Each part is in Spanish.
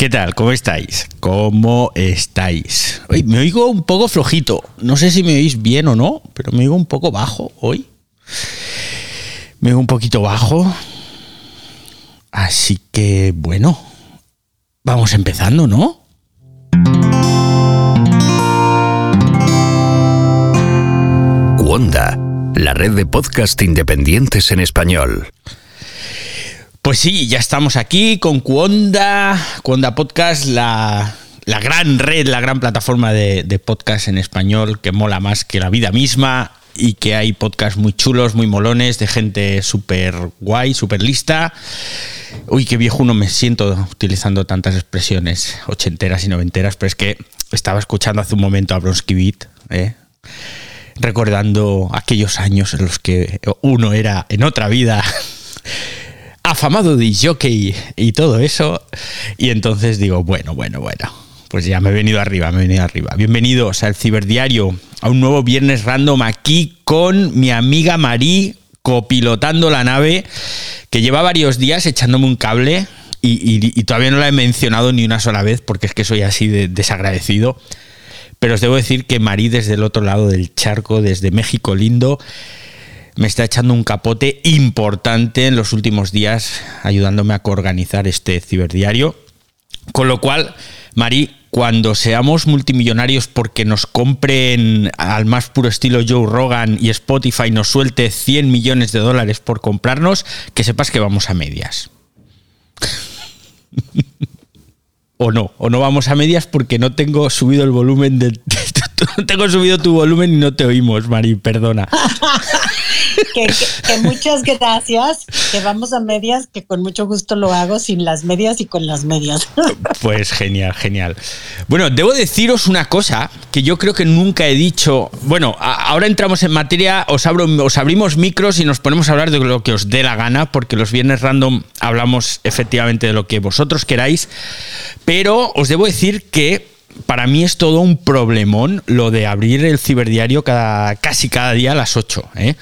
¿Qué tal? ¿Cómo estáis? ¿Cómo estáis? Hoy me oigo un poco flojito. No sé si me oís bien o no, pero me oigo un poco bajo hoy. Me oigo un poquito bajo. Así que, bueno, vamos empezando, ¿no? Wanda, la red de podcast independientes en español. Pues sí, ya estamos aquí con Cuonda, Cuonda Podcast, la, gran red, la gran plataforma de, podcast en español que mola más que la vida misma y que hay podcasts muy chulos, muy molones, de gente súper guay, súper lista. Uy, qué viejo uno me siento utilizando tantas expresiones ochenteras y noventeras, pero es que estaba escuchando hace un momento a Bronsky Beat, ¿eh? recordando aquellos años en los que uno era en otra vida afamado de jockey y todo eso. Y entonces digo, bueno, bueno, bueno. Pues ya me he venido arriba, me he venido arriba. Bienvenidos al Ciberdiario, a un nuevo viernes random aquí con mi amiga Marí copilotando la nave, que lleva varios días echándome un cable y, todavía no la he mencionado ni una sola vez porque es que soy así de desagradecido. Pero os debo decir que Marí desde el otro lado del charco, desde México lindo, me está echando un capote importante en los últimos días, ayudándome a coorganizar este ciberdiario. Con lo cual, Mari, cuando seamos multimillonarios porque nos compren al más puro estilo Joe Rogan y Spotify nos suelte 100 millones de dólares por comprarnos, que sepas que vamos a medias. o no, o no vamos a medias porque no tengo subido el volumen de... Tengo subido tu volumen y no te oímos, Mari, perdona. que, muchas gracias, que vamos a medias, que con mucho gusto lo hago sin las medias y con las medias. Pues genial, genial. Bueno, debo deciros una cosa que yo creo que nunca he dicho. Bueno, ahora entramos en materia, os, abro, os abrimos micros y nos ponemos a hablar de lo que os dé la gana, porque los viernes random hablamos efectivamente de lo que vosotros queráis, pero os debo decir que para mí es todo un problemón lo de abrir el ciberdiario cada, casi cada día a las 8. ¿eh?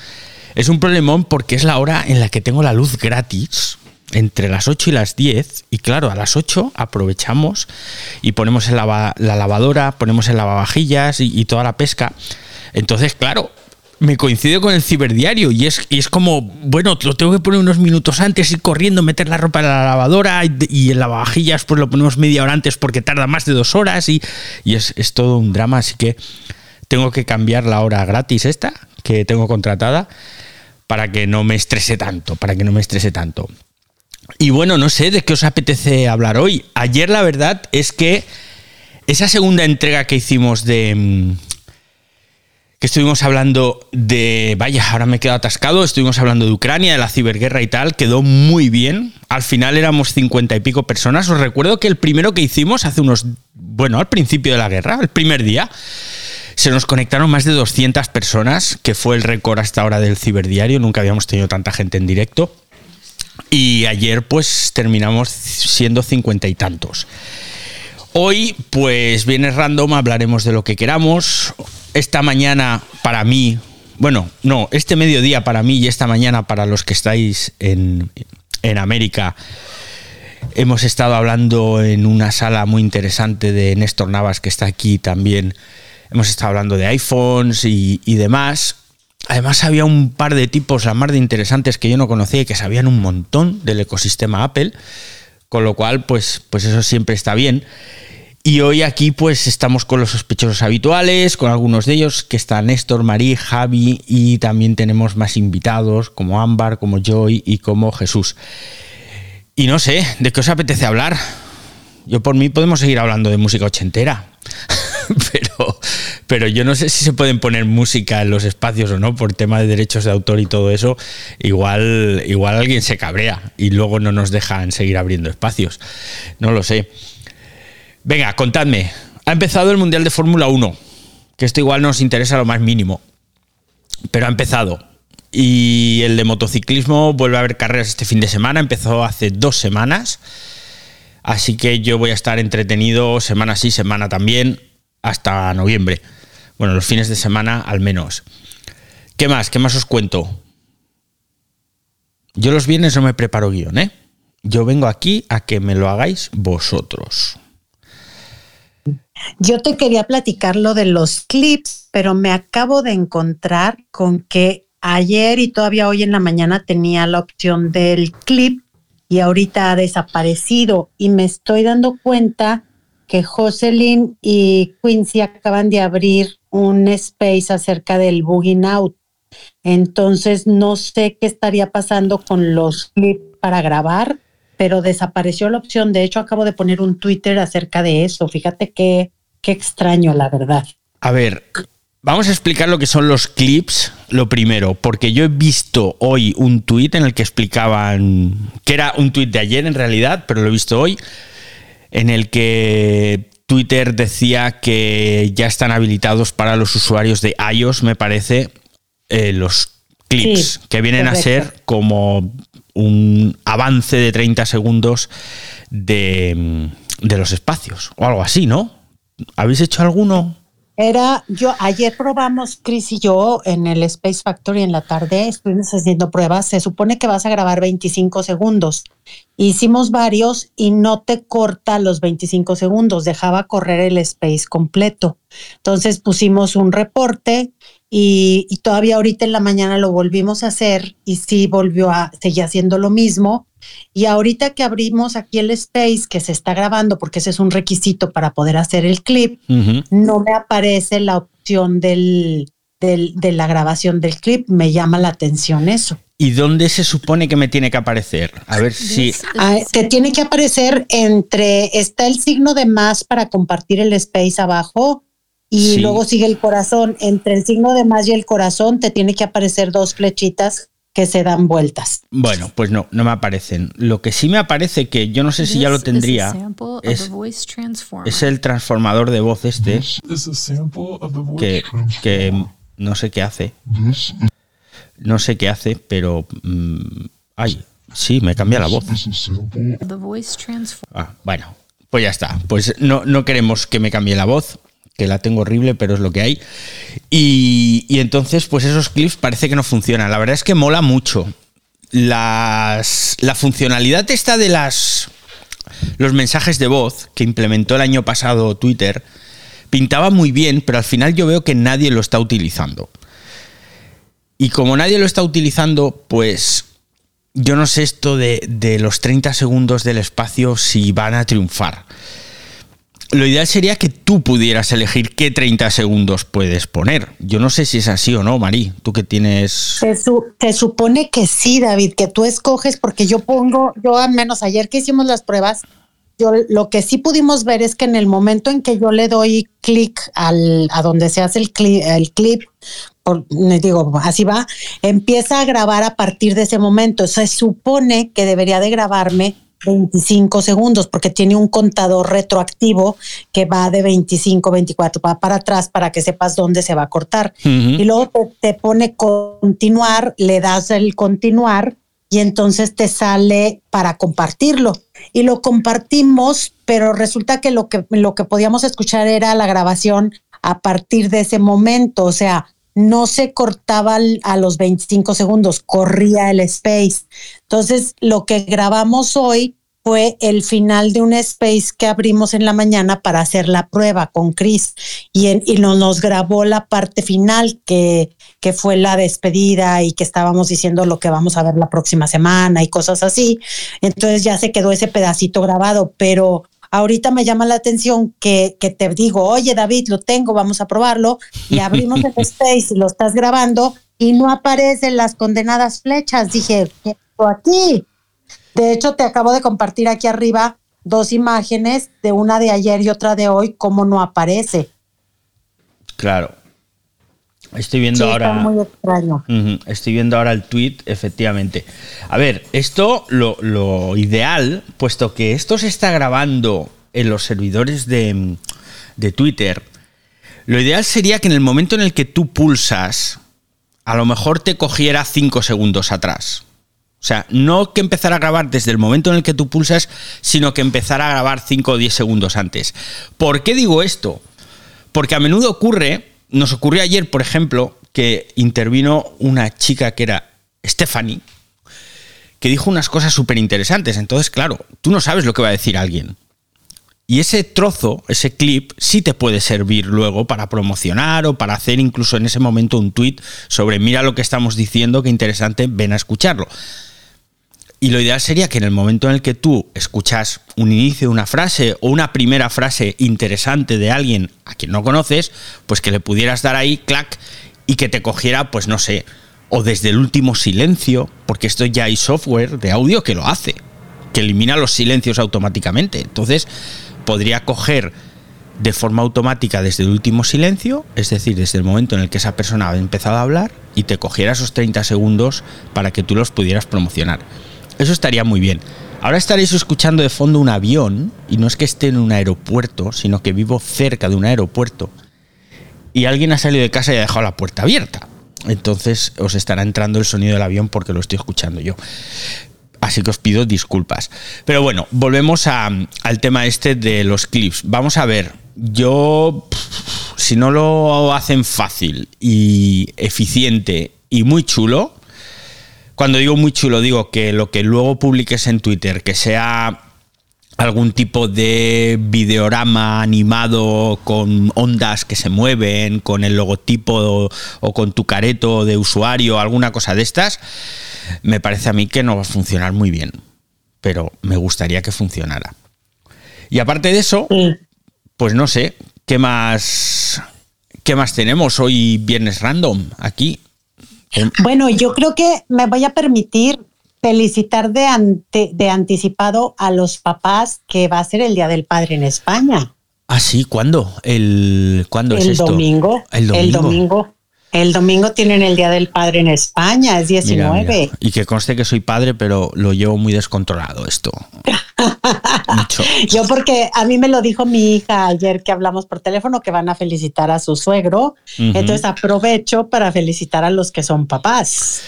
Es un problemón porque es la hora en la que tengo la luz gratis entre las 8 y las 10 y claro, a las 8 aprovechamos y ponemos la, lavadora, ponemos el lavavajillas y, toda la pesca. Entonces, claro, me coincide con el ciberdiario y es, y es como, bueno, lo tengo que poner unos minutos antes, ir corriendo, meter la ropa en la lavadora y, y el lavavajillas pues lo ponemos media hora antes porque tarda más de dos horas y, y es, es todo un drama, así que tengo que cambiar la hora gratis esta que tengo contratada para que no me estrese tanto, para que no me estrese tanto. Y bueno, no sé de qué os apetece hablar hoy. Ayer la verdad es que esa segunda entrega que hicimos de... Que estuvimos hablando de... Vaya, ahora me he quedado atascado. Estuvimos hablando de Ucrania, de la ciberguerra y tal. Quedó muy bien. Al final éramos cincuenta y pico personas. Os recuerdo que el primero que hicimos hace unos... Bueno, al principio de la guerra, el primer día se nos conectaron más de 200 personas, que fue el récord hasta ahora del ciberdiario. Nunca habíamos tenido tanta gente en directo. Y ayer pues terminamos siendo cincuenta y tantos. Hoy pues viene random, hablaremos de lo que queramos. Esta mañana para mí, bueno, no, este mediodía para mí y esta mañana para los que estáis en, en América, hemos estado hablando en una sala muy interesante de Néstor Navas que está aquí también hemos estado hablando de iPhones y, demás. Además había un par de tipos, la más de interesantes que yo no conocía y que sabían un montón del ecosistema Apple, con lo cual pues, pues eso siempre está bien. Y hoy aquí pues estamos con los sospechosos habituales, con algunos de ellos, que están Néstor, Marí, Javi y también tenemos más invitados como Ámbar, como Joy y como Jesús. Y no sé, ¿de qué os apetece hablar? Yo por mí podemos seguir hablando de música ochentera. pero, pero yo no sé si se pueden poner música en los espacios o no, por tema de derechos de autor y todo eso. Igual, igual alguien se cabrea y luego no nos dejan seguir abriendo espacios. No lo sé. Venga, contadme. Ha empezado el Mundial de Fórmula 1, que esto igual nos interesa lo más mínimo. Pero ha empezado. Y el de motociclismo vuelve a haber carreras este fin de semana. Empezó hace dos semanas. Así que yo voy a estar entretenido semana sí, semana también hasta noviembre. Bueno, los fines de semana al menos. ¿Qué más? ¿Qué más os cuento? Yo los viernes no me preparo guion, ¿eh? Yo vengo aquí a que me lo hagáis vosotros. Yo te quería platicar lo de los clips, pero me acabo de encontrar con que ayer y todavía hoy en la mañana tenía la opción del clip y ahorita ha desaparecido y me estoy dando cuenta que Jocelyn y Quincy acaban de abrir un space acerca del bugging out. Entonces no sé qué estaría pasando con los clips para grabar, pero desapareció la opción. De hecho, acabo de poner un Twitter acerca de eso. Fíjate qué, qué extraño, la verdad. A ver, vamos a explicar lo que son los clips, lo primero, porque yo he visto hoy un tuit en el que explicaban, que era un tuit de ayer en realidad, pero lo he visto hoy, en el que Twitter decía que ya están habilitados para los usuarios de iOS, me parece, eh, los clips, Sí, que vienen a ser como un avance de 30 segundos de, de los espacios, o algo así, ¿no? ¿Habéis hecho alguno? Era, yo, ayer probamos, Chris y yo, en el Space Factory en la tarde, estuvimos haciendo pruebas. Se supone que vas a grabar 25 segundos. Hicimos varios y no te corta los 25 segundos, dejaba correr el space completo. Entonces pusimos un reporte y, y todavía ahorita en la mañana lo volvimos a hacer y sí volvió a seguir haciendo lo mismo. Y ahorita que abrimos aquí el space que se está grabando, porque ese es un requisito para poder hacer el clip, no me aparece la opción del, del- de la grabación del clip. Me llama la atención eso. ¿Y dónde se supone que me tiene que aparecer? A ver si... Ah, te tiene que aparecer entre, está el signo de más para compartir el space abajo y Sí. luego sigue el corazón. Entre el signo de más y el corazón te tiene que aparecer dos flechitas que se dan vueltas. Bueno, pues no, no me aparecen. Lo que sí me aparece, que yo no sé si ya lo tendría, es, es el transformador de voz este, que, que no sé qué hace. No sé qué hace, pero... mm, ay, sí, me cambia la voz. Ah, bueno, pues ya está. Pues no, no queremos que me cambie la voz, que la tengo horrible, pero es lo que hay. Y, entonces, pues esos clips parece que no funcionan. La verdad es que mola mucho. Las, la funcionalidad esta de las los mensajes de voz que implementó el año pasado Twitter pintaba muy bien, pero al final yo veo que nadie lo está utilizando. Y como nadie lo está utilizando, pues yo no sé esto de, de los 30 segundos del espacio si van a triunfar. Lo ideal sería que tú pudieras elegir qué 30 segundos puedes poner. Yo no sé si es así o no, Marí. Tú que tienes... Se, su- se supone que sí, David, que tú escoges, porque yo pongo, yo al menos ayer que hicimos las pruebas, yo lo que sí pudimos ver es que en el momento en que yo le doy clic a donde se hace el, cli- el clip, por, digo, así va, empieza a grabar a partir de ese momento. Se supone que debería de grabarme 25 segundos porque tiene un contador retroactivo que va de 25, 24, va para atrás para que sepas dónde se va a cortar. Y luego te, te pone continuar, le das el continuar y entonces te sale para compartirlo. Y lo compartimos, pero resulta que lo que, lo que podíamos escuchar era la grabación a partir de ese momento. O sea, no se cortaba a los 25 segundos, corría el space. Entonces, lo que grabamos hoy fue el final de un space que abrimos en la mañana para hacer la prueba con Chris y, en- y no- nos grabó la parte final que, que fue la despedida y que estábamos diciendo lo que vamos a ver la próxima semana y cosas así. Entonces ya se quedó ese pedacito grabado, pero ahorita me llama la atención que, que te digo, oye David, lo tengo, vamos a probarlo y abrimos el space y lo estás grabando y no aparecen las condenadas flechas. Dije, ¿qué aquí? De hecho, te acabo de compartir aquí arriba dos imágenes de una de ayer y otra de hoy, cómo no aparece. Claro. Estoy viendo Sí, ahora... está muy extraño. Estoy viendo ahora el tweet, efectivamente. A ver, esto lo, lo ideal, puesto que esto se está grabando en los servidores de, de Twitter, lo ideal sería que en el momento en el que tú pulsas, a lo mejor te cogiera 5 segundos atrás. O sea, no que empezara a grabar desde el momento en el que tú pulsas, sino que empezara a grabar 5 o 10 segundos antes. ¿Por qué digo esto? Porque a menudo ocurre, nos ocurrió ayer, por ejemplo, que intervino una chica que era Stephanie, que dijo unas cosas súper interesantes. Entonces, claro, tú no sabes lo que va a decir alguien. Y ese trozo, ese clip, sí te puede servir luego para promocionar o para hacer incluso en ese momento un tweet sobre mira lo que estamos diciendo, qué interesante, ven a escucharlo. Y lo ideal sería que en el momento en el que tú escuchas un inicio de una frase o una primera frase interesante de alguien a quien no conoces, pues que le pudieras dar ahí, clac, y que te cogiera, pues no sé, o desde el último silencio, porque esto ya hay software de audio que lo hace, que elimina los silencios automáticamente. Entonces, podría coger de forma automática desde el último silencio, es decir, desde el momento en el que esa persona ha empezado a hablar, y te cogiera esos 30 segundos para que tú los pudieras promocionar. Eso estaría muy bien. Ahora estaréis escuchando de fondo un avión, y no es que esté en un aeropuerto, sino que vivo cerca de un aeropuerto, y alguien ha salido de casa y ha dejado la puerta abierta. Entonces os estará entrando el sonido del avión porque lo estoy escuchando yo. Así que os pido disculpas. Pero bueno, volvemos al tema este de los clips. Vamos a ver, yo, si no lo hacen fácil y eficiente y muy chulo, cuando digo muy chulo, digo que lo que luego publiques en Twitter, que sea algún tipo de videorama animado con ondas que se mueven, con el logotipo o, o, con tu careto de usuario, alguna cosa de estas, me parece a mí que no va a funcionar muy bien. Pero me gustaría que funcionara. Y aparte de eso, pues no sé, ¿qué más, qué más tenemos hoy viernes random aquí? Bueno, yo creo que me voy a permitir felicitar de, ante, de anticipado a los papás que va a ser el Día del Padre en España. Ah, sí, ¿cuándo? El, ¿cuándo el es esto? Domingo, el domingo. El domingo. El domingo tienen el Día del Padre en España, es 19. Mira, mira. Y que conste que soy padre, pero lo llevo muy descontrolado esto. Mucho. Yo porque a mí me lo dijo mi hija ayer que hablamos por teléfono que van a felicitar a su suegro. Uh -huh. Entonces aprovecho para felicitar a los que son papás.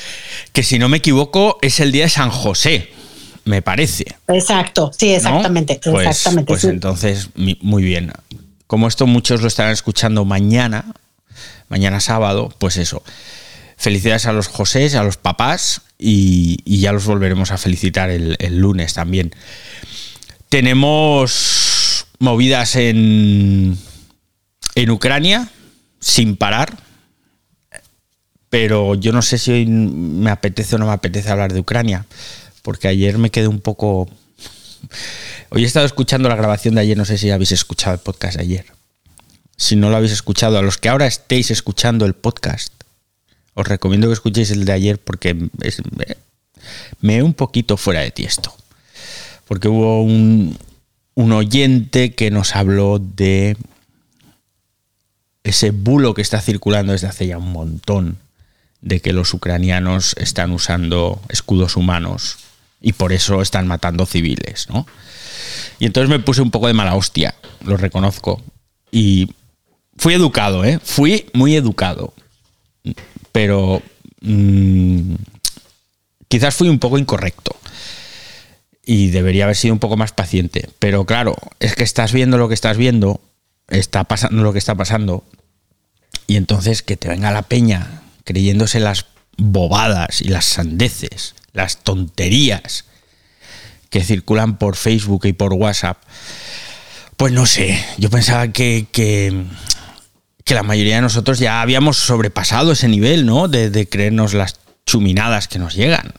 Que si no me equivoco es el día de San José, me parece. Exacto, sí, exactamente. ¿No? Pues, exactamente pues sí. entonces, muy bien. Como esto muchos lo estarán escuchando mañana, mañana sábado, pues eso. Felicidades a los Josés, a los papás y, ya los volveremos a felicitar el, el, lunes también. Tenemos movidas en, en Ucrania sin parar, pero yo no sé si hoy me apetece o no me apetece hablar de Ucrania, porque ayer me quedé un poco... Hoy he estado escuchando la grabación de ayer, no sé si habéis escuchado el podcast de ayer si no lo habéis escuchado, a los que ahora estéis escuchando el podcast, os recomiendo que escuchéis el de ayer porque es, me, me un poquito fuera de tiesto. Porque hubo un, un oyente que nos habló de ese bulo que está circulando desde hace ya un montón de que los ucranianos están usando escudos humanos y por eso están matando civiles, ¿no? Y entonces me puse un poco de mala hostia, lo reconozco. Y fui educado, ¿eh? Fui muy educado. Pero mmm, quizás fui un poco incorrecto. Y debería haber sido un poco más paciente. Pero claro, es que estás viendo lo que estás viendo, está pasando lo que está pasando. Y entonces que te venga la peña creyéndose las bobadas y las sandeces, las tonterías que circulan por Facebook y por WhatsApp. Pues no sé, yo pensaba que, que la mayoría de nosotros ya habíamos sobrepasado ese nivel, ¿no? De, creernos las chuminadas que nos llegan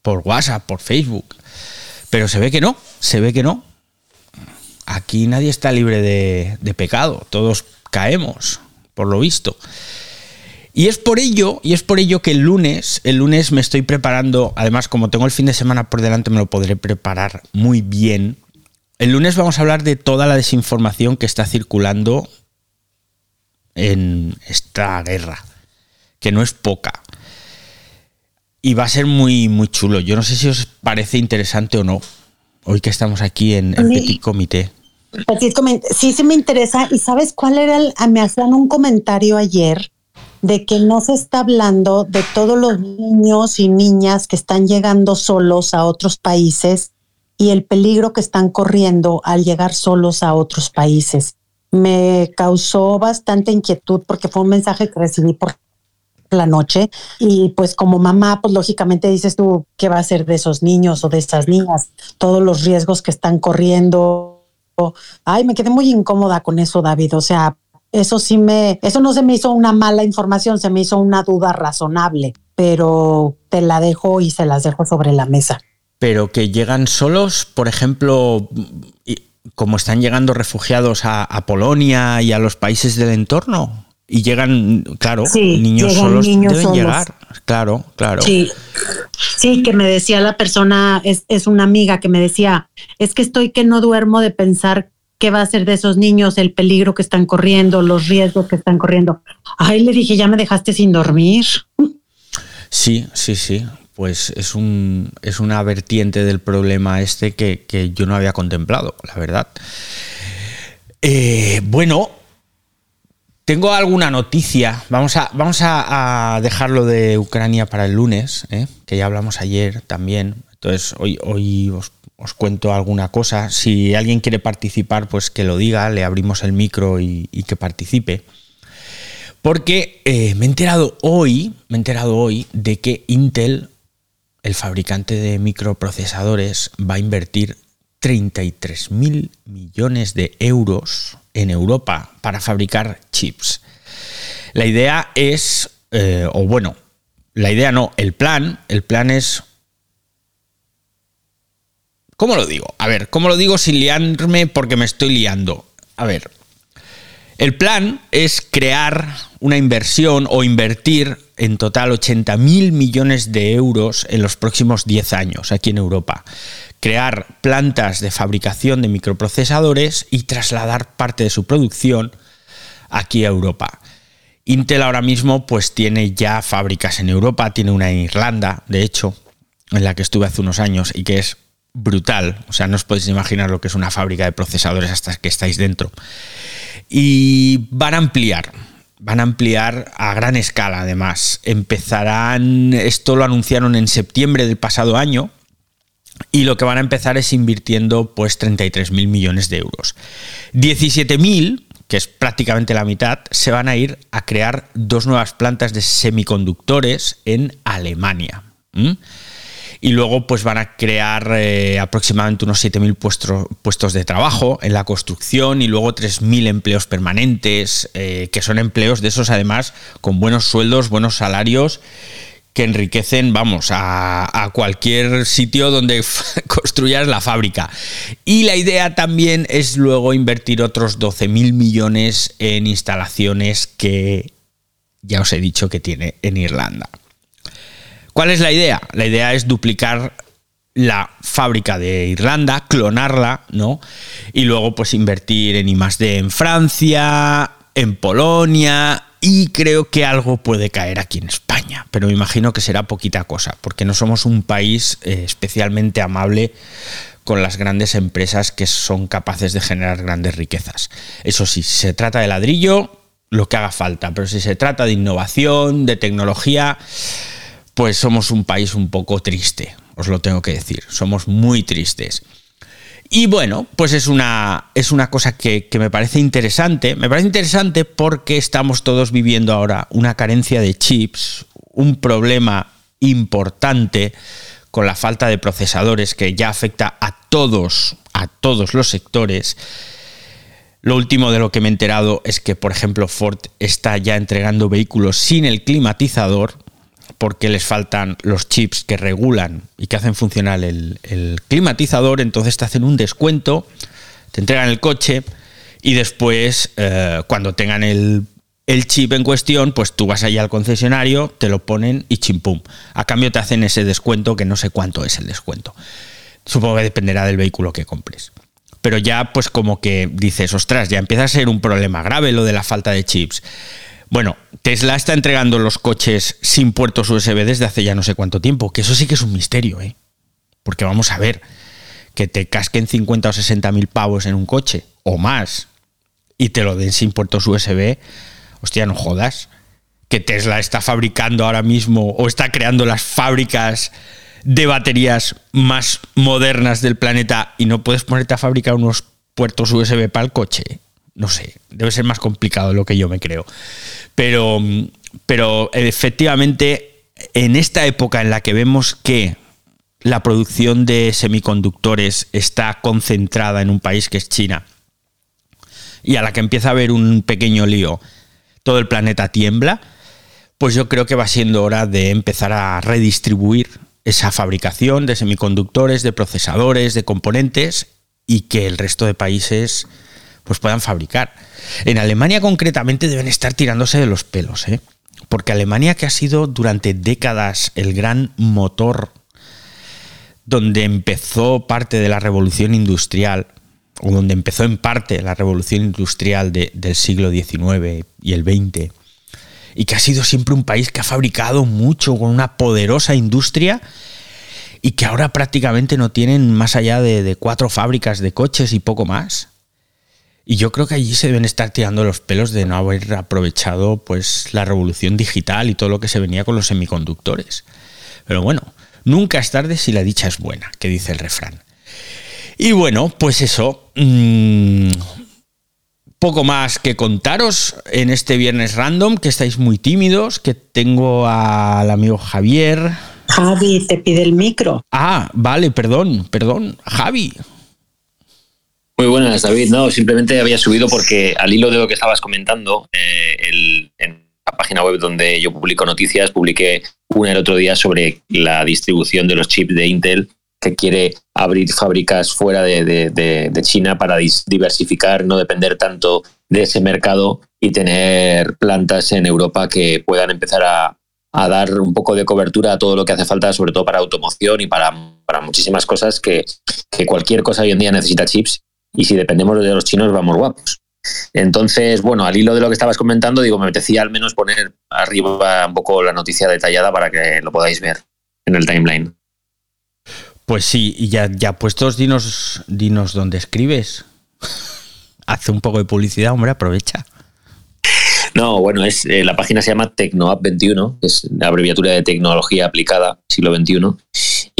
por WhatsApp, por Facebook. Pero se ve que no, se ve que no. Aquí nadie está libre de, de pecado, todos caemos, por lo visto. Y es por ello, y es por ello que el lunes, el lunes me estoy preparando, además como tengo el fin de semana por delante me lo podré preparar muy bien. El lunes vamos a hablar de toda la desinformación que está circulando en esta guerra, que no es poca. Y va a ser muy, muy chulo. Yo no sé si os parece interesante o no, hoy que estamos aquí en, en Petit Comité. Petit Comité, sí, sí me interesa. ¿Y sabes cuál era el? Me hacían un comentario ayer de que no se está hablando de todos los niños y niñas que están llegando solos a otros países y el peligro que están corriendo al llegar solos a otros países me causó bastante inquietud porque fue un mensaje que recibí por la noche y pues como mamá, pues lógicamente dices tú, ¿qué va a ser de esos niños o de esas niñas? Todos los riesgos que están corriendo. Ay, me quedé muy incómoda con eso, David. O sea, eso sí me, eso no se me hizo una mala información, se me hizo una duda razonable, pero te la dejo y se las dejo sobre la mesa. Pero que llegan solos, por ejemplo, como están llegando refugiados a, a Polonia y a los países del entorno. Y llegan, claro, Sí, niños llegan solos niños deben solos. llegar. Claro, claro. Sí, sí, que me decía la persona, es, es una amiga que me decía, es que estoy que no duermo de pensar qué va a ser de esos niños, el peligro que están corriendo, los riesgos que están corriendo. Ay, le dije, ya me dejaste sin dormir. Sí, sí, sí. Pues es, un, es una vertiente del problema este que, que yo no había contemplado, la verdad. Eh, bueno, tengo alguna noticia. Vamos a, vamos a, dejarlo de Ucrania para el lunes, ¿eh? que ya hablamos ayer también. Entonces, hoy, hoy os, os cuento alguna cosa. Si alguien quiere participar, pues que lo diga, le abrimos el micro y, y que participe. Porque eh, me he enterado hoy, me he enterado hoy de que Intel, el fabricante de microprocesadores, va a invertir 33 mil millones de euros en Europa para fabricar chips. La idea es, eh, o bueno, la idea no, el plan, el plan es ¿Cómo lo digo? A ver, ¿cómo lo digo sin liarme porque me estoy liando? A ver, el plan es crear una inversión o invertir en total 80 mil millones de euros en los próximos 10 años aquí en Europa. Crear plantas de fabricación de microprocesadores y trasladar parte de su producción aquí a Europa. Intel ahora mismo pues tiene ya fábricas en Europa, tiene una en Irlanda, de hecho, en la que estuve hace unos años y que es brutal. O sea, no os podéis imaginar lo que es una fábrica de procesadores hasta que estáis dentro. Y van a ampliar, van a ampliar a gran escala además. Empezarán, esto lo anunciaron en septiembre del pasado año, y lo que van a empezar es invirtiendo pues 33 mil millones de euros. 17 mil, que es prácticamente la mitad, se van a ir a crear dos nuevas plantas de semiconductores en Alemania. Y luego pues van a crear eh, aproximadamente unos 7.000 puestos, puestos de trabajo en la construcción y luego 3.000 empleos permanentes, eh, que son empleos de esos además con buenos sueldos, buenos salarios que enriquecen, vamos, a, a cualquier sitio donde construyas la fábrica. Y la idea también es luego invertir otros 12.000 millones en instalaciones que ya os he dicho que tiene en Irlanda. ¿Cuál es la idea? La idea es duplicar la fábrica de Irlanda, clonarla, ¿no? Y luego pues invertir en I+D en Francia, en Polonia y creo que algo puede caer aquí en España, pero me imagino que será poquita cosa, porque no somos un país eh, especialmente amable con las grandes empresas que son capaces de generar grandes riquezas. Eso sí, si se trata de ladrillo, lo que haga falta, pero si se trata de innovación, de tecnología, pues somos un país un poco triste, os lo tengo que decir, somos muy tristes. Y bueno, pues es una, es una cosa que, que, me parece interesante. Me parece interesante porque estamos todos viviendo ahora una carencia de chips, un problema importante con la falta de procesadores que ya afecta a todos, a todos los sectores. Lo último de lo que me he enterado es que, por ejemplo, Ford está ya entregando vehículos sin el climatizador porque les faltan los chips que regulan y que hacen funcionar el, climatizador, entonces te hacen un descuento, te entregan el coche y después eh, cuando tengan el, el, chip en cuestión, pues tú vas allá al concesionario, te lo ponen y chimpum. A cambio te hacen ese descuento que no sé cuánto es el descuento. Supongo que dependerá del vehículo que compres. Pero ya pues como que dices, ostras, ya empieza a ser un problema grave lo de la falta de chips. Bueno, Tesla está entregando los coches sin puertos USB desde hace ya no sé cuánto tiempo, que eso sí que es un misterio, ¿eh? Porque vamos a ver, que te casquen 50 o 60 mil pavos en un coche, o más, y te lo den sin puertos USB, hostia, no jodas. Que Tesla está fabricando ahora mismo, o está creando las fábricas de baterías más modernas del planeta y no puedes ponerte a fabricar unos puertos USB para el coche no sé, debe ser más complicado de lo que yo me creo. Pero, pero efectivamente, en esta época en la que vemos que la producción de semiconductores está concentrada en un país que es China, y a la que empieza a haber un pequeño lío, todo el planeta tiembla, pues yo creo que va siendo hora de empezar a redistribuir esa fabricación de semiconductores, de procesadores, de componentes y que el resto de países pues puedan fabricar. En Alemania concretamente deben estar tirándose de los pelos, ¿eh? porque Alemania que ha sido durante décadas el gran motor donde empezó parte de la revolución industrial, o donde empezó en parte la revolución industrial del siglo XIX y el XX, y que ha sido siempre un país que ha fabricado mucho con una poderosa industria y que ahora prácticamente no tienen más allá de, cuatro fábricas de coches y poco más. Y yo creo que allí se deben estar tirando los pelos de no haber aprovechado pues la revolución digital y todo lo que se venía con los semiconductores. Pero bueno, nunca es tarde si la dicha es buena, que dice el refrán. Y bueno, pues eso. Mm, poco más que contaros en este viernes random, que estáis muy tímidos, que tengo al amigo Javier. Javi, te pide el micro. Ah, vale, perdón, perdón. Javi. Muy buenas, David. No, simplemente había subido porque al hilo de lo que estabas comentando, eh, en la página web donde yo publico noticias, publiqué una el otro día sobre la distribución de los chips de Intel que quiere abrir fábricas fuera de, China para diversificar, no depender tanto de ese mercado y tener plantas en Europa que puedan empezar a, dar un poco de cobertura a todo lo que hace falta, sobre todo para automoción y para, para muchísimas cosas que cualquier cosa hoy en día necesita chips y si dependemos de los chinos vamos guapos. Entonces, bueno, al hilo de lo que estabas comentando, digo, me apetecía al menos poner arriba un poco la noticia detallada para que lo podáis ver en el timeline. Pues sí, y ya, ya puestos, dinos, dinos dónde escribes. Hace un poco de publicidad, hombre, aprovecha. No, bueno, es eh, la página se llama TecnoApp 21, que es la abreviatura de tecnología aplicada, siglo XXI.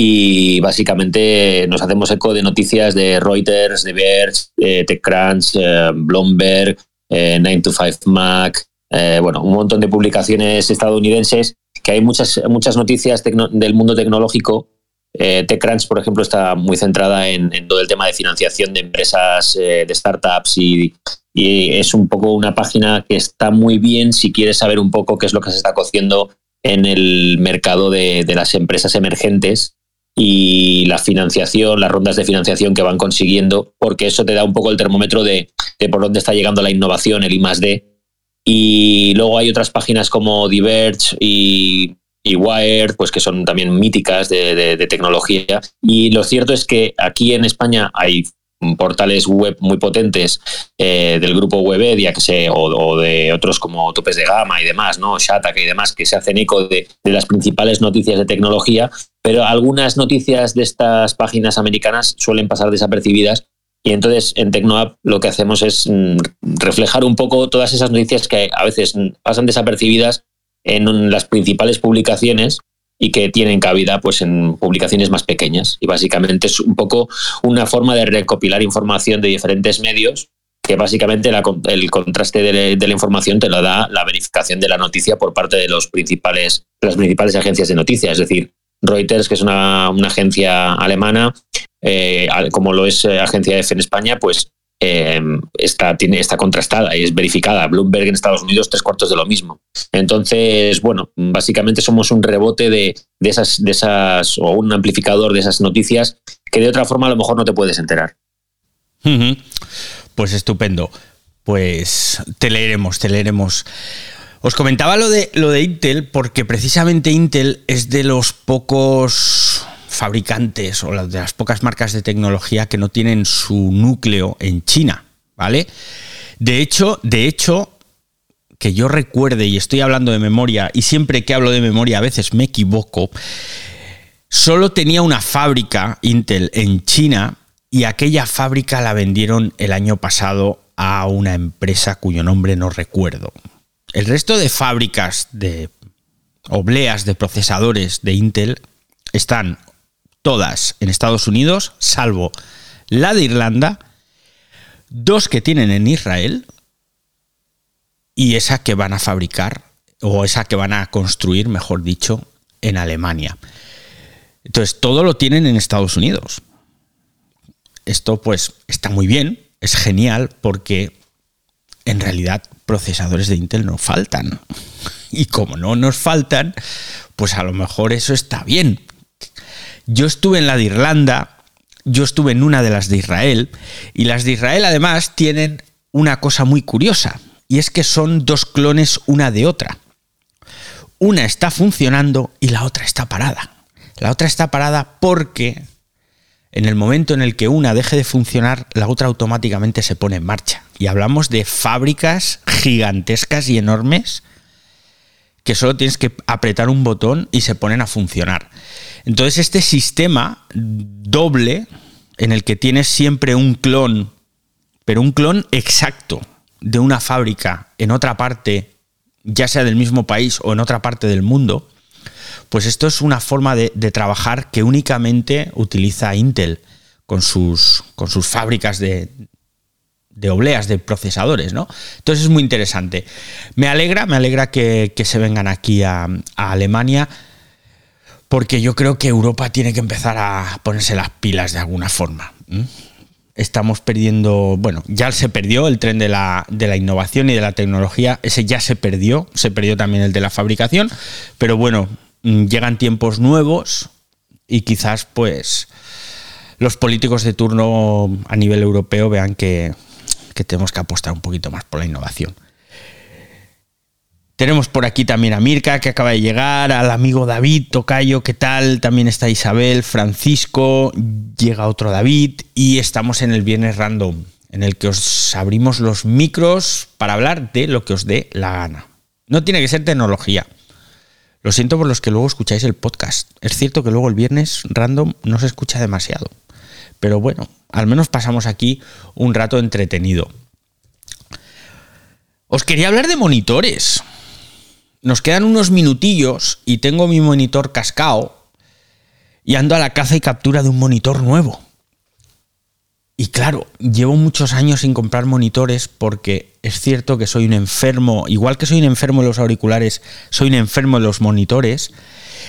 Y básicamente nos hacemos eco de noticias de Reuters, de Verge, TechCrunch, eh, Bloomberg, 9to5 eh, Mac, bueno, un montón de publicaciones estadounidenses, que hay muchas, muchas noticias del mundo tecnológico. Eh, TechCrunch, por ejemplo, está muy centrada en, todo el tema de financiación de empresas, eh, de startups y, es un poco una página que está muy bien si quieres saber un poco qué es lo que se está cociendo en el mercado de, las empresas emergentes y la financiación, las rondas de financiación que van consiguiendo, porque eso te da un poco el termómetro de, de por dónde está llegando la innovación, el I +D. Y luego hay otras páginas como Diverge y y Wired, pues que son también míticas de, tecnología. Y lo cierto es que aquí en España hay portales web muy potentes eh, del grupo Webedia que se, o, de otros como Topes de Gama y demás, ¿no? Shataka y demás, que se hacen eco de, las principales noticias de tecnología, pero algunas noticias de estas páginas americanas suelen pasar desapercibidas y entonces en TecnoApp lo que hacemos es mm, reflejar un poco todas esas noticias que a veces pasan desapercibidas en las principales publicaciones y que tienen cabida pues en publicaciones más pequeñas. Y básicamente es un poco una forma de recopilar información de diferentes medios que básicamente el contraste de, la información te lo da la verificación de la noticia por parte de los principales las principales agencias de noticias. Es decir Reuters que es una, agencia alemana eh, como lo es eh, agencia F en España pues eh, está, tiene, está contrastada y es verificada. Bloomberg en Estados Unidos, tres cuartos de lo mismo. Entonces, bueno, básicamente somos un rebote de, esas, de esas, o un amplificador de esas noticias que de otra forma a lo mejor no te puedes enterar. Pues estupendo. Pues te leeremos, te leeremos. Os comentaba lo de, lo de Intel porque precisamente Intel es de los pocos fabricantes o de las pocas marcas de tecnología que no tienen su núcleo en China, ¿vale? De hecho, de hecho, que yo recuerde y estoy hablando de memoria y siempre que hablo de memoria a veces me equivoco, solo tenía una fábrica Intel en China y aquella fábrica la vendieron el año pasado a una empresa cuyo nombre no recuerdo. El resto de fábricas de obleas de procesadores de Intel están todas en Estados Unidos, salvo la de Irlanda, dos que tienen en Israel y esa que van a fabricar o esa que van a construir, mejor dicho, en Alemania. Entonces, todo lo tienen en Estados Unidos. Esto pues está muy bien, es genial porque en realidad procesadores de Intel no faltan. Y como no nos faltan, pues a lo mejor eso está bien. Yo estuve en la de Irlanda, yo estuve en una de las de Israel, y las de Israel además tienen una cosa muy curiosa, y es que son dos clones una de otra. Una está funcionando y la otra está parada. La otra está parada porque en el momento en el que una deje de funcionar, la otra automáticamente se pone en marcha. Y hablamos de fábricas gigantescas y enormes que solo tienes que apretar un botón y se ponen a funcionar. Entonces este sistema doble en el que tienes siempre un clon, pero un clon exacto de una fábrica en otra parte, ya sea del mismo país o en otra parte del mundo, pues esto es una forma de, trabajar que únicamente utiliza Intel con sus, con sus fábricas de, de obleas, de procesadores, ¿no? Entonces es muy interesante. Me alegra, me alegra que, se vengan aquí a, Alemania, porque yo creo que Europa tiene que empezar a ponerse las pilas de alguna forma. Estamos perdiendo, bueno, ya se perdió el tren de la, de la innovación y de la tecnología, ese ya se perdió, se perdió también el de la fabricación, pero bueno, mm, llegan tiempos nuevos y quizás pues los políticos de turno a nivel europeo vean que, que tenemos que apostar un poquito más por la innovación. Tenemos por aquí también a Mirka, que acaba de llegar, al amigo David Tocayo, ¿qué tal? También está Isabel, Francisco, llega otro David y estamos en el Viernes Random, en el que os abrimos los micros para hablar de lo que os dé la gana. No tiene que ser tecnología. Lo siento por los que luego escucháis el podcast. Es cierto que luego el Viernes Random no se escucha demasiado. Pero bueno, al menos pasamos aquí un rato entretenido. Os quería hablar de monitores. Nos quedan unos minutillos y tengo mi monitor cascao y ando a la caza y captura de un monitor nuevo. Y claro, llevo muchos años sin comprar monitores porque es cierto que soy un enfermo, igual que soy un enfermo de los auriculares, soy un enfermo de los monitores.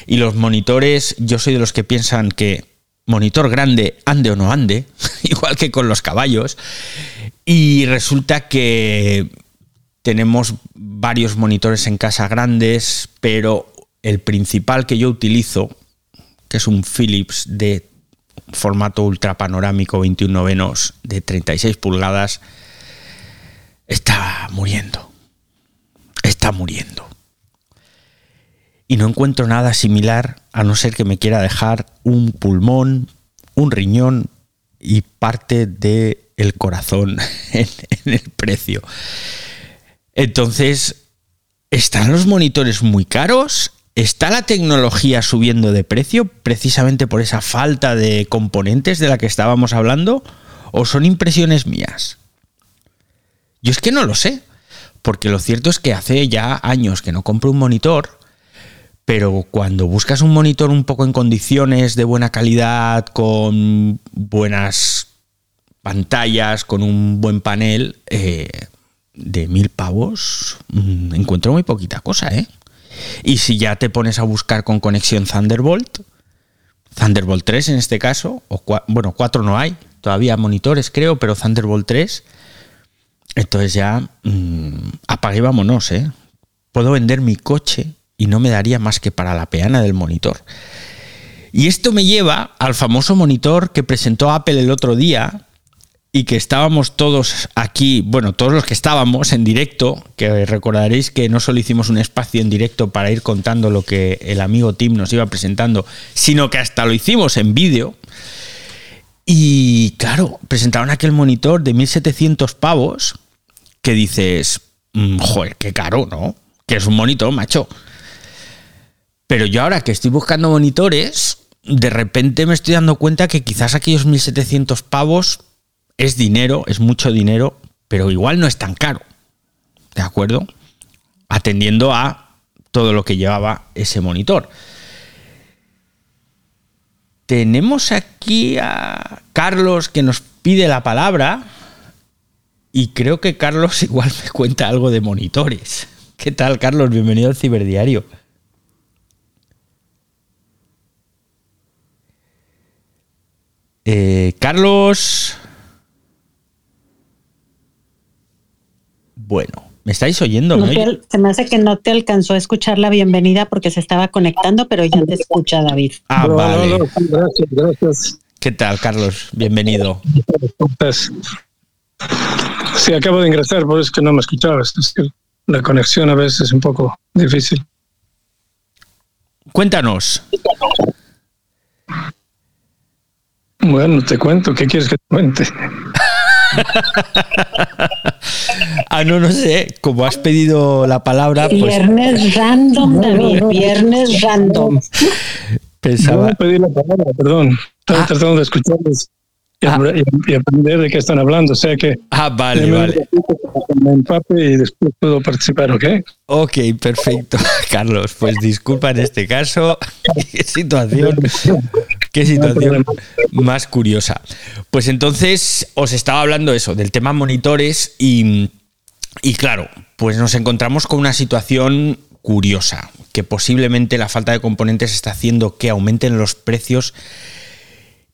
Y los monitores, yo soy de los que piensan que monitor grande, ande o no ande, igual que con los caballos. Y resulta que tenemos varios monitores en casa grandes, pero el principal que yo utilizo, que es un Philips de formato ultra panorámico 21 novenos de 36 pulgadas, está muriendo. Está muriendo y no encuentro nada similar a no ser que me quiera dejar un pulmón, un riñón y parte del el corazón en, el precio. Entonces, ¿están los monitores muy caros? ¿Está la tecnología subiendo de precio precisamente por esa falta de componentes de la que estábamos hablando? ¿O son impresiones mías? Yo es que no lo sé, porque lo cierto es que hace ya años que no compro un monitor pero cuando buscas un monitor un poco en condiciones de buena calidad, con buenas pantallas, con un buen panel, eh, de mil pavos, mm, encuentro muy poquita cosa, ¿eh? Y si ya te pones a buscar con conexión Thunderbolt, Thunderbolt 3 en este caso, o bueno, 4 no hay, todavía monitores creo, pero Thunderbolt 3, entonces ya mmm, apague vámonos, ¿eh? Puedo vender mi coche y no me daría más que para la peana del monitor. Y esto me lleva al famoso monitor que presentó Apple el otro día y que estábamos todos aquí, bueno, todos los que estábamos en directo, que recordaréis que no solo hicimos un espacio en directo para ir contando lo que el amigo Tim nos iba presentando, sino que hasta lo hicimos en vídeo. Y claro, presentaron aquel monitor de 1700 pavos que dices, mm, joder, qué caro, ¿no? Que es un monitor, macho. Pero yo ahora que estoy buscando monitores, de repente me estoy dando cuenta que quizás aquellos 1.700 pavos es dinero, es mucho dinero, pero igual no es tan caro. ¿De acuerdo? Atendiendo a todo lo que llevaba ese monitor. Tenemos aquí a Carlos que nos pide la palabra y creo que Carlos igual me cuenta algo de monitores ¿Qué tal, Carlos? Bienvenido al Ciberdiario. Eh, Carlos. Bueno, ¿me estáis oyendo? No ¿Me te oye? al- se me hace que no te alcanzó a escuchar la bienvenida porque se estaba conectando, pero ya te escucha David. Ah, No, vale. no, no, gracias, gracias. ¿Qué tal, Carlos? Bienvenido. Sí, acabo de ingresar, por eso es que no me escuchabas. Es que la conexión a veces es un poco difícil. Cuéntanos. Bueno, te cuento, ¿qué quieres que te cuente? Ah, no, no sé. Como has pedido la palabra, pues Viernes random, David. Viernes random. pensaba. No pedí la palabra, perdón. Estaba Ah. tratando de escucharles Ah. y- aprender de qué están hablando. O sea que Ah, vale, vale. me empape y después puedo participar, ¿ok? Ok, perfecto. Carlos, pues disculpa en este caso. Qué situación. Qué situación más curiosa. Pues entonces os estaba hablando eso, del tema monitores y, y claro, pues nos encontramos con una situación curiosa, que posiblemente la falta de componentes está haciendo que aumenten los precios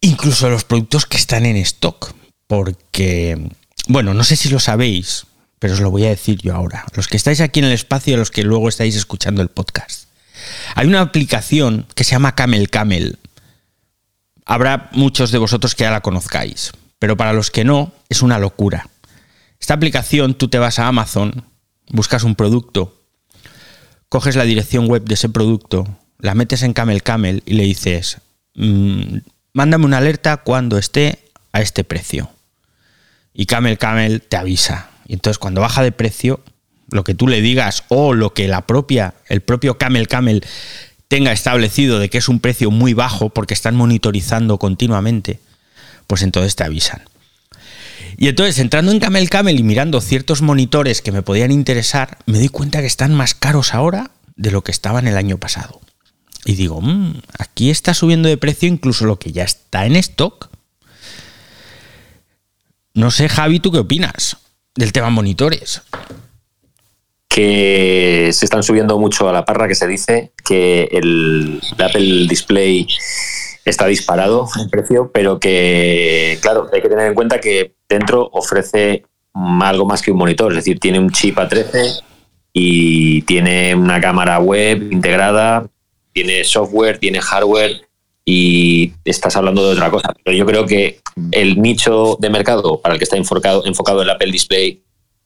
incluso los productos que están en stock. Porque, bueno, no sé si lo sabéis, pero os lo voy a decir yo ahora. Los que estáis aquí en el espacio los que luego estáis escuchando el podcast. Hay una aplicación que se llama Camel Camel. Habrá muchos de vosotros que ya la conozcáis, pero para los que no, es una locura. Esta aplicación, tú te vas a Amazon, buscas un producto, coges la dirección web de ese producto, la metes en Camel Camel y le dices, "Mm, mándame una alerta cuando esté a este precio. Y Camel Camel te avisa. Y entonces cuando baja de precio, lo que tú le digas o lo que la propia, el propio Camel Camel tenga establecido de que es un precio muy bajo porque están monitorizando continuamente, pues entonces te avisan. Y entonces, entrando en Camel Camel y mirando ciertos monitores que me podían interesar, me doy cuenta que están más caros ahora de lo que estaban el año pasado. Y digo, "Mm, aquí está subiendo de precio incluso lo que ya está en stock. No sé, Javi, ¿tú qué opinas del tema monitores? que se están subiendo mucho a la parra, que se dice que el Apple Display está disparado en precio, pero que, claro, hay que tener en cuenta que dentro ofrece algo más que un monitor, es decir, tiene un chip A13 y tiene una cámara web integrada, tiene software, tiene hardware y estás hablando de otra cosa. Pero yo creo que el nicho de mercado para el que está enfocado, enfocado el Apple Display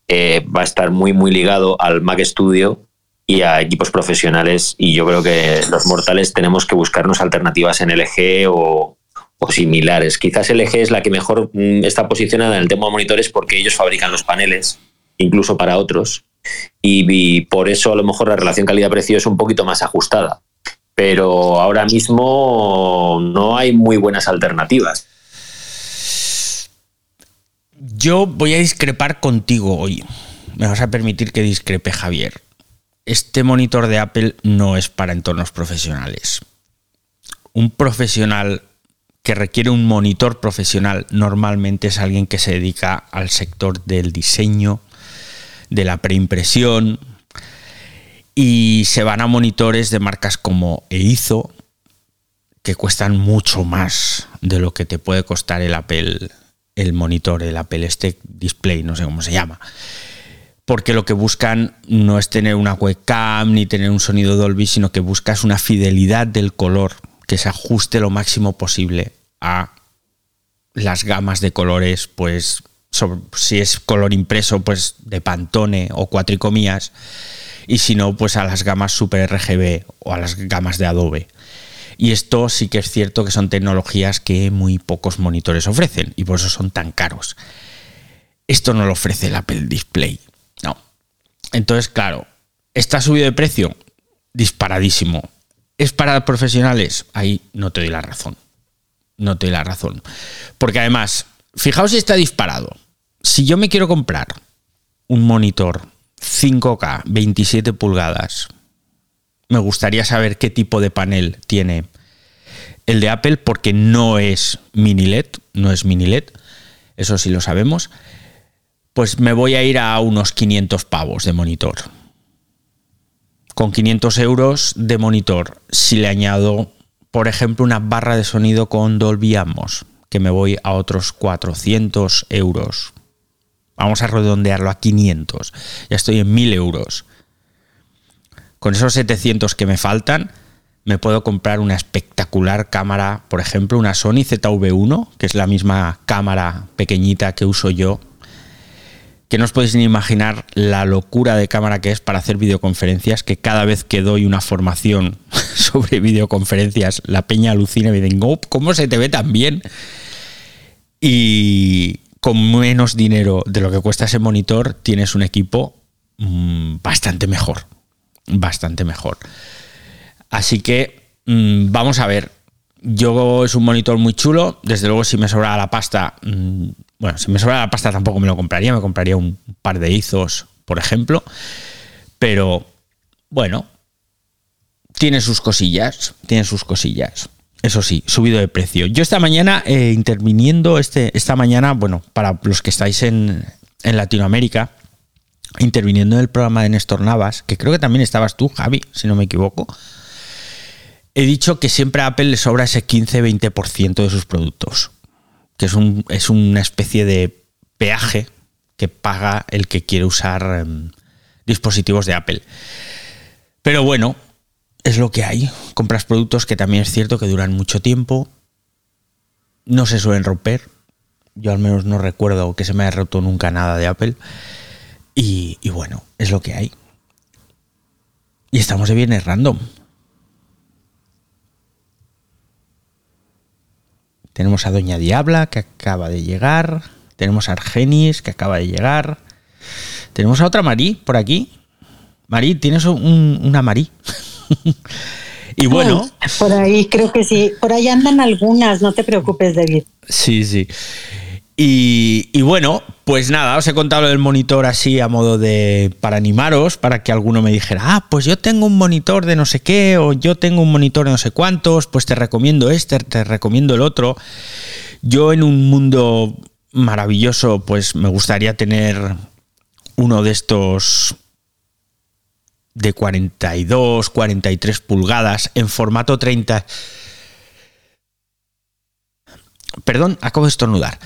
eh, va a estar muy, muy ligado al Mac Studio y a equipos profesionales. Y yo creo que los mortales tenemos que buscarnos alternativas en LG o, similares. Quizás LG es la que mejor mm, está posicionada en el tema de monitores porque ellos fabrican los paneles, incluso para otros. Y por eso a lo mejor la relación calidad-precio es un poquito más ajustada. Pero ahora mismo no hay muy buenas alternativas. Yo voy a discrepar contigo hoy. Me vas a permitir que discrepe, Javier. Este monitor de Apple no es para entornos profesionales. Un profesional que requiere un monitor profesional normalmente es alguien que se dedica al sector del diseño, de la preimpresión y se van a monitores de marcas como Eizo que cuestan mucho más de lo que te puede costar el Apple el monitor, el Apple este display, no sé cómo se llama. Porque lo que buscan no es tener una webcam ni tener un sonido Dolby, sino que buscas una fidelidad del color que se ajuste lo máximo posible a las gamas de colores, pues si es color impreso, pues de Pantone o cuatricomías, y si no, pues a las gamas Super RGB o a las gamas de Adobe. Y esto sí que es cierto que son tecnologías que muy pocos monitores ofrecen y por eso son tan caros. Esto no lo ofrece el Apple Display. No. Entonces, claro, ¿está subido de precio? Disparadísimo. ¿Es para profesionales? Ahí no te doy la razón. No te doy la razón. Porque además, fijaos si está disparado. Si yo me quiero comprar un monitor 5K, 27 pulgadas, me gustaría saber qué tipo de panel tiene el de Apple porque no es mini LED, no es mini LED, eso sí lo sabemos. Pues me voy a ir a unos 500 pavos de monitor. con 500 euros de monitor, si le añado, por ejemplo, una barra de sonido con Dolby Atmos, que me voy a otros 400 euros. Vamos a redondearlo a 500. Ya estoy en 1000 euros. Con esos 700 que me faltan, me puedo comprar una espectacular cámara, por ejemplo, una Sony ZV1, que es la misma cámara pequeñita que uso yo, que no os podéis ni imaginar la locura de cámara que es para hacer videoconferencias, que cada vez que doy una formación sobre videoconferencias, la peña alucina y me dicen, oh, ¿cómo se te ve tan bien? Y con menos dinero de lo que cuesta ese monitor, tienes un equipo mm, bastante mejor, bastante mejor. Así que mm, vamos a ver. Yo es un monitor muy chulo. Desde luego, si me sobrara la pasta, mm, bueno, si me sobrara la pasta tampoco me lo compraría. Me compraría un par de izos, por ejemplo. Pero bueno, tiene sus cosillas. Tiene sus cosillas. Eso sí, subido de precio. Yo esta mañana, eh, interviniendo este, esta mañana, bueno, para los que estáis en, en Latinoamérica, interviniendo en el programa de Néstor Navas, que creo que también estabas tú, Javi, si no me equivoco he dicho que siempre a Apple le sobra ese 15-20% de sus productos, que es, un, es, una especie de peaje que paga el que quiere usar um, dispositivos de Apple. Pero bueno, es lo que hay. Compras productos que también es cierto que duran mucho tiempo, no se suelen romper. Yo al menos no recuerdo que se me haya roto nunca nada de Apple. Y, bueno, es lo que hay. Y estamos de viernes random. Tenemos a Doña Diabla, que acaba de llegar. Tenemos a Argenis, que acaba de llegar. Tenemos a otra Marí por aquí. Marí, tienes una Marí. y bueno. por ahí creo que sí. Por ahí andan algunas, no te preocupes, David. Sí, sí. Y, bueno, pues nada, os he contado del monitor así a modo de para animaros, para que alguno me dijera, ah, pues yo tengo un monitor de no sé qué, o yo tengo un monitor de no sé cuántos, pues te recomiendo este, te recomiendo el otro. Yo en un mundo maravilloso, pues me gustaría tener uno de estos de 42, 43 pulgadas en formato 30 perdón, acabo de estornudar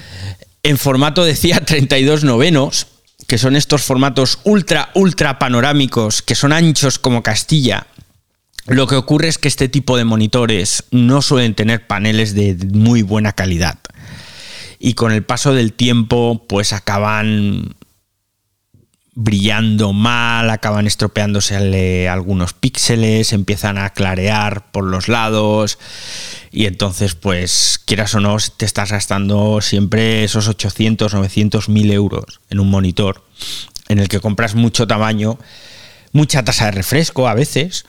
en formato, decía, 32 novenos, que son estos formatos ultra, ultra panorámicos, que son anchos como Castilla. Lo que ocurre es que este tipo de monitores no suelen tener paneles de muy buena calidad. Y con el paso del tiempo, pues acaban brillando mal, acaban estropeándose algunos píxeles, empiezan a clarear por los lados y entonces pues quieras o no te estás gastando siempre esos 800, 900, 1000 euros en un monitor en el que compras mucho tamaño, mucha tasa de refresco a veces,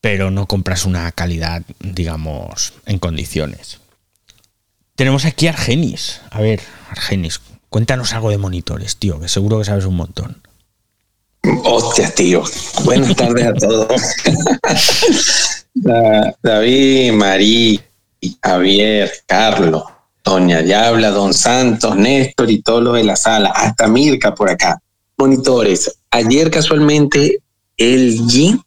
pero no compras una calidad, digamos, en condiciones. Tenemos aquí Argenis. A ver, Argenis, cuéntanos algo de monitores, tío, que seguro que sabes un montón. Hostia, tío. Buenas tardes a todos. David, Marí, Javier, Carlos, Doña Yabla, Don Santos, Néstor y todos los de la sala, hasta Mirka por acá. Monitores. Ayer casualmente el G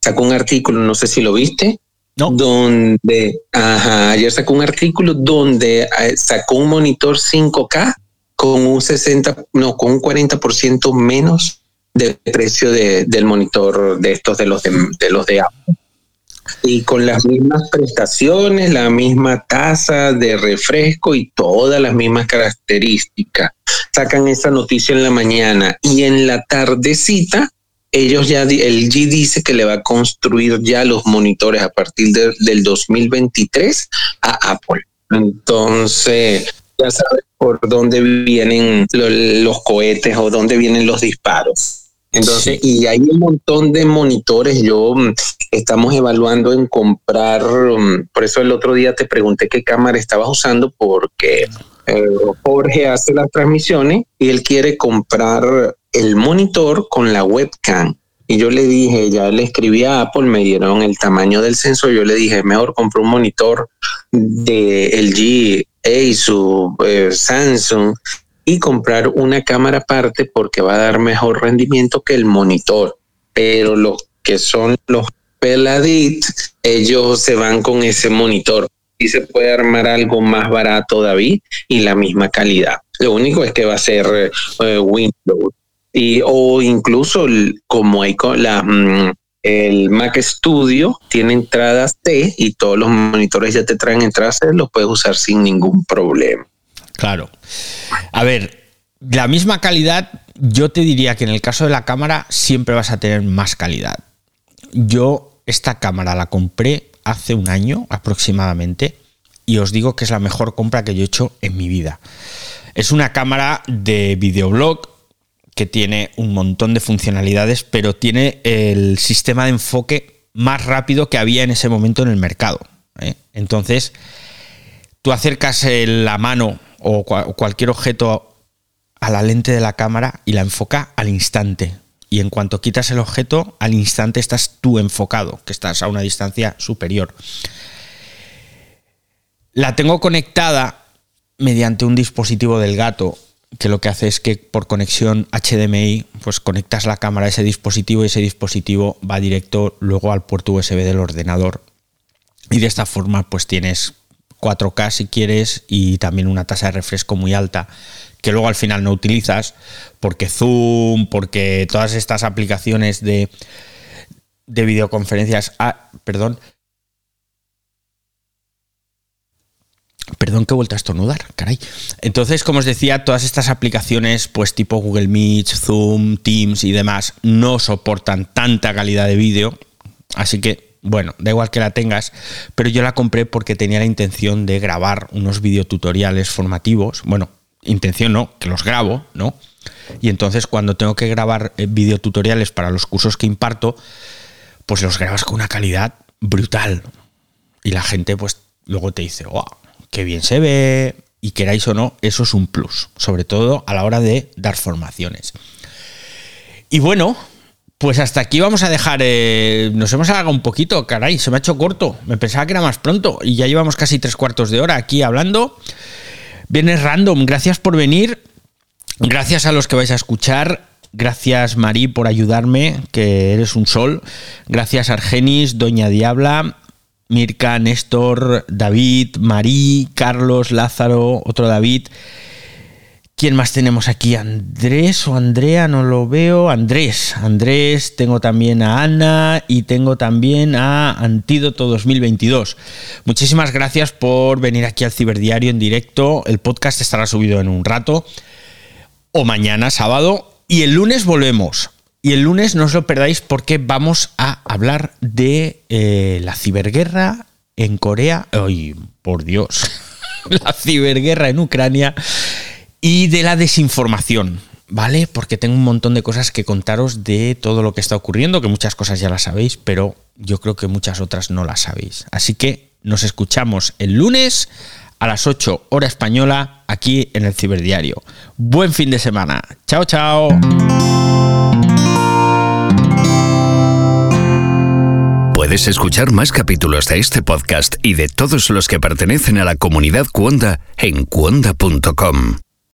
sacó un artículo, no sé si lo viste, no. donde, ajá, ayer sacó un artículo donde eh, sacó un monitor 5K con un 60, no, con un 40% menos del precio de, del monitor de estos de los de, los de Apple. Y con las mismas prestaciones, la misma tasa de refresco y todas las mismas características. Sacan esa noticia en la mañana y en la tardecita ellos ya, el G dice que le va a construir ya los monitores a partir del 2023 a Apple. Entonces, ya sabes por dónde vienen los cohetes o dónde vienen los disparos. Entonces, y hay un montón de monitores. Yo mm, estamos evaluando en comprar, mm, por eso el otro día te pregunté qué cámara estabas usando, porque eh, Jorge hace las transmisiones y él quiere comprar el monitor con la webcam. Y yo le dije, ya le escribí a Apple, me dieron el tamaño del sensor. Yo le dije, mejor compro un monitor de LG, Asus, eh, Samsung y comprar una cámara aparte porque va a dar mejor rendimiento que el monitor. Pero lo que son los Peladit, ellos se van con ese monitor y se puede armar algo más barato, David, y la misma calidad. Lo único es que va a ser eh, Windows y o incluso como hay con la mm, el Mac Studio tiene entradas T y todos los monitores ya te traen entradas C, los puedes usar sin ningún problema. Claro. A ver, la misma calidad, yo te diría que en el caso de la cámara siempre vas a tener más calidad. Yo esta cámara la compré hace un año aproximadamente y os digo que es la mejor compra que yo he hecho en mi vida. Es una cámara de videoblog que tiene un montón de funcionalidades, pero tiene el sistema de enfoque más rápido que había en ese momento en el mercado. ¿eh? Entonces, tú acercas la mano o cua- o cualquier objeto a la lente de la cámara y la enfoca al instante. Y en cuanto quitas el objeto, al instante estás tú enfocado, que estás a una distancia superior. La tengo conectada mediante un dispositivo del gato que lo que hace es que por conexión HDMI pues conectas la cámara a ese dispositivo y ese dispositivo va directo luego al puerto USB del ordenador y de esta forma pues tienes 4K si quieres y también una tasa de refresco muy alta que luego al final no utilizas porque Zoom, porque todas estas aplicaciones de, de videoconferencias, ah, perdón, Perdón que he vuelto a estornudar, caray. Entonces, como os decía, todas estas aplicaciones, pues tipo Google Meet, Zoom, Teams y demás, no soportan tanta calidad de vídeo. Así que, bueno, da igual que la tengas, pero yo la compré porque tenía la intención de grabar unos videotutoriales formativos. Bueno, intención no, que los grabo, ¿no? Y entonces cuando tengo que grabar eh, videotutoriales para los cursos que imparto, pues los grabas con una calidad brutal. Y la gente, pues, luego te dice, wow, qué bien se ve. Y queráis o no, eso es un plus, sobre todo a la hora de dar formaciones. Y bueno, pues hasta aquí vamos a dejar. eh, nos hemos alargado un poquito, caray, se me ha hecho corto. Me pensaba que era más pronto y ya llevamos casi tres cuartos de hora aquí hablando. Vienes random, gracias por venir. Gracias a los que vais a escuchar. Gracias, Marí, por ayudarme, que eres un sol. Gracias, Argenis, Doña Diabla, Mirka, Néstor, David, Marí, Carlos, Lázaro, otro David. ¿Quién más tenemos aquí? Andrés o Andrea, no lo veo. Andrés, Andrés, tengo también a Ana y tengo también a Antídoto 2022. Muchísimas gracias por venir aquí al Ciberdiario en directo. El podcast estará subido en un rato o mañana, sábado. Y el lunes volvemos. Y el lunes no os lo perdáis porque vamos a hablar de eh, la ciberguerra en Corea. ¡Ay, por Dios! la ciberguerra en Ucrania y de la desinformación, ¿vale? Porque tengo un montón de cosas que contaros de todo lo que está ocurriendo, que muchas cosas ya las sabéis, pero yo creo que muchas otras no las sabéis. Así que nos escuchamos el lunes a las 8 hora española aquí en el Ciberdiario. Buen fin de semana. Chao, chao. Puedes escuchar más capítulos de este podcast y de todos los que pertenecen a la comunidad Cuonda en cuonda.com.